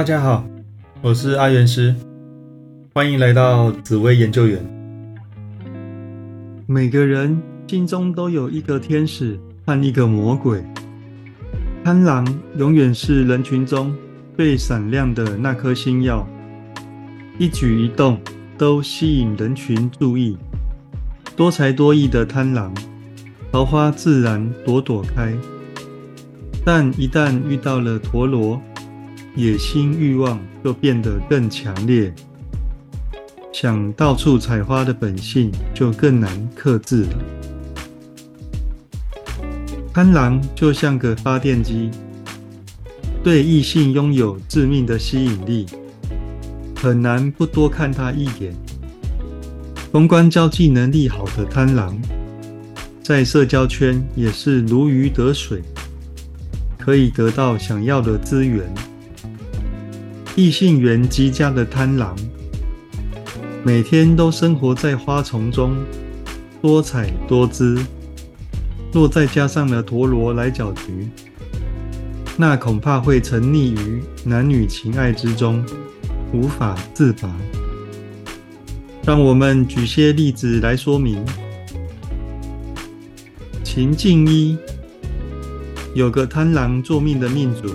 大家好，我是阿元师，欢迎来到紫薇研究员。每个人心中都有一个天使和一个魔鬼，贪狼永远是人群中最闪亮的那颗星耀，一举一动都吸引人群注意。多才多艺的贪狼，桃花自然朵朵开。但一旦遇到了陀螺，野心欲望就变得更强烈，想到处采花的本性就更难克制了。贪狼就像个发电机，对异性拥有致命的吸引力，很难不多看他一眼。公关交际能力好的贪狼，在社交圈也是如鱼得水。可以得到想要的资源，异性缘极佳的贪狼，每天都生活在花丛中，多彩多姿。若再加上了陀螺来搅局，那恐怕会沉溺于男女情爱之中，无法自拔。让我们举些例子来说明。情境一。有个贪狼作命的命主，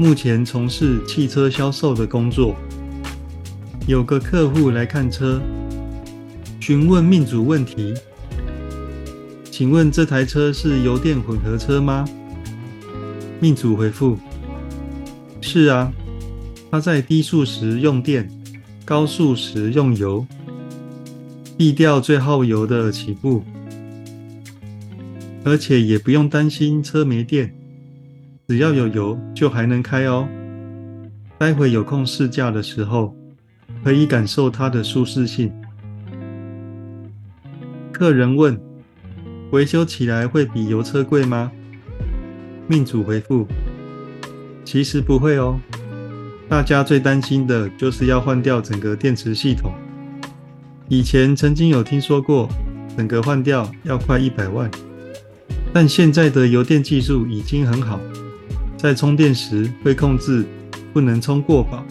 目前从事汽车销售的工作。有个客户来看车，询问命主问题：“请问这台车是油电混合车吗？”命主回复：“是啊，它在低速时用电，高速时用油，避掉最耗油的起步。”而且也不用担心车没电，只要有油就还能开哦。待会有空试驾的时候，可以感受它的舒适性。客人问：维修起来会比油车贵吗？命主回复：其实不会哦。大家最担心的就是要换掉整个电池系统。以前曾经有听说过，整个换掉要快一百万。但现在的油电技术已经很好，在充电时会控制不能充过饱，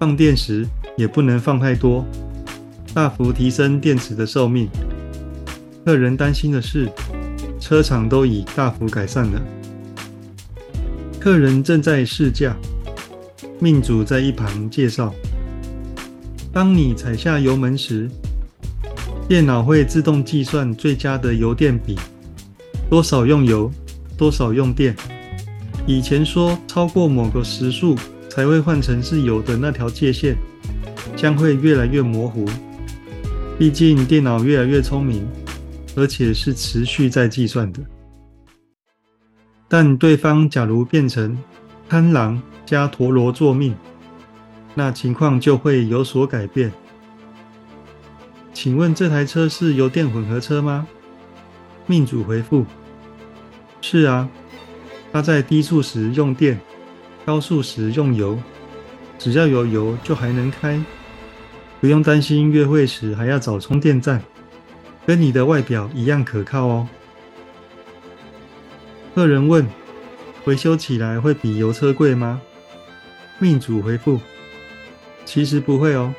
放电时也不能放太多，大幅提升电池的寿命。客人担心的是，车厂都已大幅改善了。客人正在试驾，命主在一旁介绍：当你踩下油门时，电脑会自动计算最佳的油电比。多少用油，多少用电。以前说超过某个时速才会换成是油的那条界限，将会越来越模糊。毕竟电脑越来越聪明，而且是持续在计算的。但对方假如变成贪狼加陀螺作命，那情况就会有所改变。请问这台车是油电混合车吗？命主回复。是啊，它在低速时用电，高速时用油，只要有油就还能开，不用担心约会时还要找充电站，跟你的外表一样可靠哦。客人问：维修起来会比油车贵吗？命主回复：其实不会哦，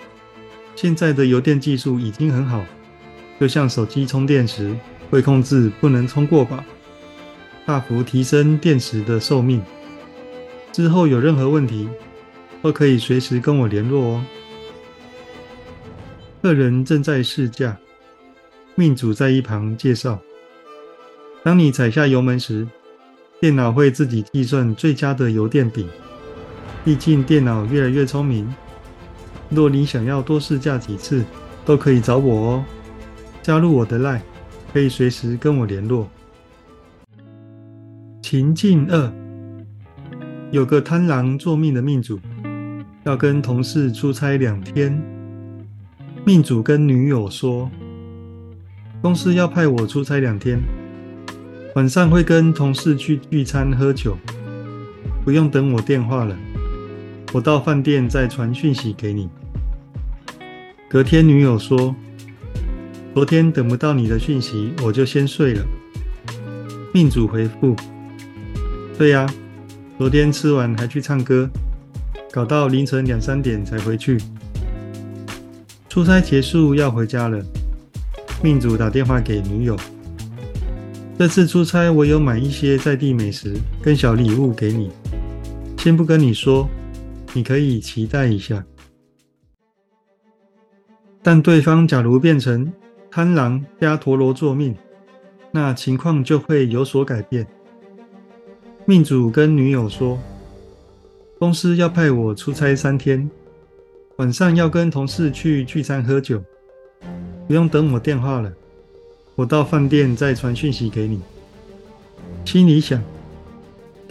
现在的油电技术已经很好，就像手机充电时会控制不能充过饱。大幅提升电池的寿命。之后有任何问题，都可以随时跟我联络哦。客人正在试驾，命主在一旁介绍：当你踩下油门时，电脑会自己计算最佳的油电比。毕竟电脑越来越聪明。若你想要多试驾几次，都可以找我哦。加入我的 Line，可以随时跟我联络。情境二，有个贪狼做命的命主，要跟同事出差两天。命主跟女友说，公司要派我出差两天，晚上会跟同事去聚餐喝酒，不用等我电话了，我到饭店再传讯息给你。隔天女友说，昨天等不到你的讯息，我就先睡了。命主回复。对呀，昨天吃完还去唱歌，搞到凌晨两三点才回去。出差结束要回家了，命主打电话给女友。这次出差我有买一些在地美食跟小礼物给你，先不跟你说，你可以期待一下。但对方假如变成贪狼加陀螺座命，那情况就会有所改变。命主跟女友说，公司要派我出差三天，晚上要跟同事去聚餐喝酒，不用等我电话了。我到饭店再传讯息给你。心里想，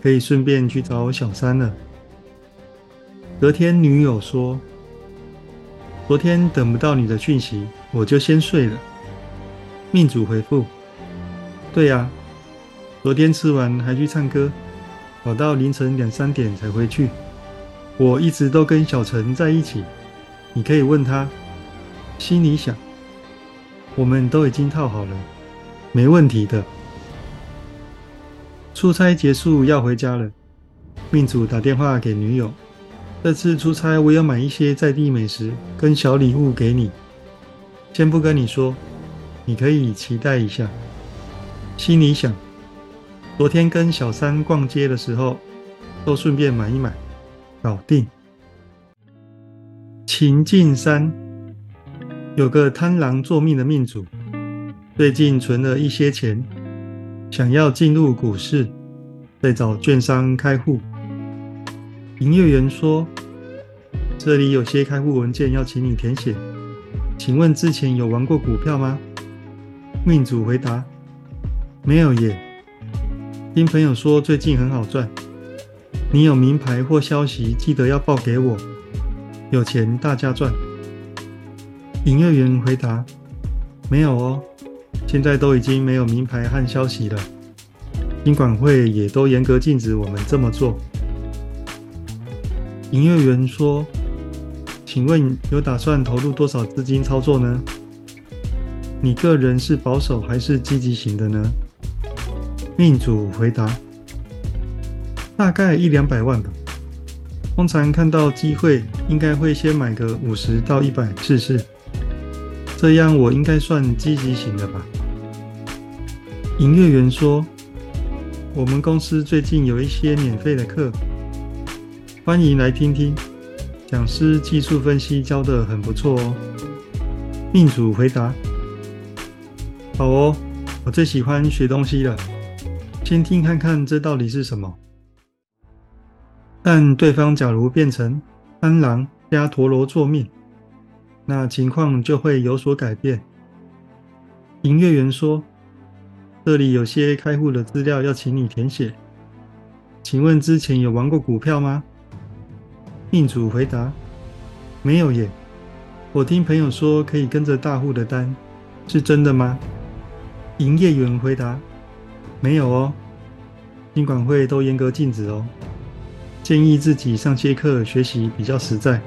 可以顺便去找小三了。隔天，女友说：“昨天等不到你的讯息，我就先睡了。”命主回复：“对呀，昨天吃完还去唱歌，搞到凌晨两三点才回去。我一直都跟小陈在一起，你可以问他。”心里想。我们都已经套好了，没问题的。出差结束要回家了，命主打电话给女友。这次出差我要买一些在地美食跟小礼物给你，先不跟你说，你可以期待一下。心里想，昨天跟小三逛街的时候，都顺便买一买，搞定。情境三。有个贪狼做命的命主，最近存了一些钱，想要进入股市，在找券商开户。营业员说：“这里有些开户文件要请你填写，请问之前有玩过股票吗？”命主回答：“没有耶，听朋友说最近很好赚。你有名牌或消息，记得要报给我，有钱大家赚。”营业员回答：“没有哦，现在都已经没有名牌和消息了。金管会也都严格禁止我们这么做。”营业员说：“请问有打算投入多少资金操作呢？你个人是保守还是积极型的呢？”命主回答：“大概一两百万吧。通常看到机会，应该会先买个五十到一百试试。”这样我应该算积极型的吧？营业员说：“我们公司最近有一些免费的课，欢迎来听听。讲师技术分析教的很不错哦。”命主回答：“好哦，我最喜欢学东西了，先听看看这到底是什么。”但对方假如变成贪狼加陀螺做命。那情况就会有所改变。营业员说：“这里有些开户的资料要请你填写，请问之前有玩过股票吗？”命主回答：“没有耶，我听朋友说可以跟着大户的单，是真的吗？”营业员回答：“没有哦，金管会都严格禁止哦，建议自己上些课学习比较实在。”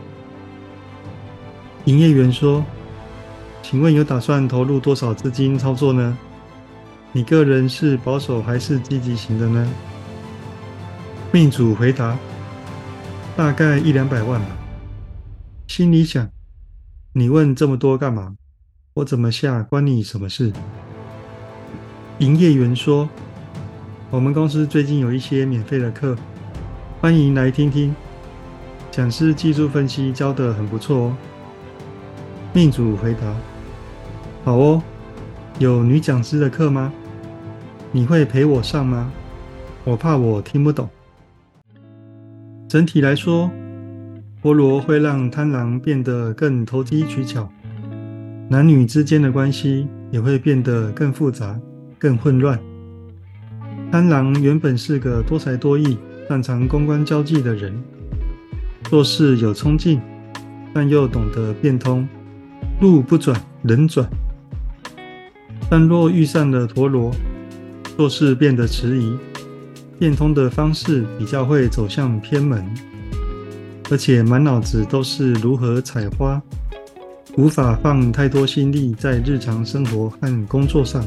营业员说：“请问有打算投入多少资金操作呢？你个人是保守还是积极型的呢？”命主回答：“大概一两百万吧。”心里想：“你问这么多干嘛？我怎么下关你什么事？”营业员说：“我们公司最近有一些免费的课，欢迎来听听。讲师技术分析教的很不错哦。”命主回答：“好哦，有女讲师的课吗？你会陪我上吗？我怕我听不懂。”整体来说，菠萝会让贪狼变得更投机取巧，男女之间的关系也会变得更复杂、更混乱。三郎原本是个多才多艺、擅长公关交际的人，做事有冲劲，但又懂得变通。路不转人转，但若遇上了陀螺，做事变得迟疑，变通的方式比较会走向偏门，而且满脑子都是如何采花，无法放太多心力在日常生活和工作上，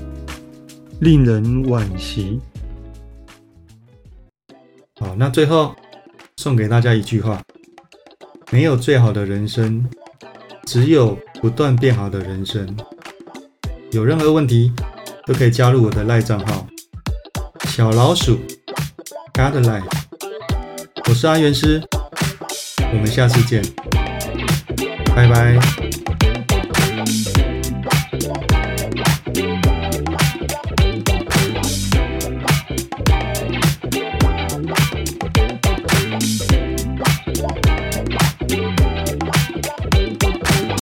令人惋惜。那最后送给大家一句话：没有最好的人生，只有不断变好的人生。有任何问题都可以加入我的赖账号小老鼠 God Life。我是阿元师，我们下次见，拜拜。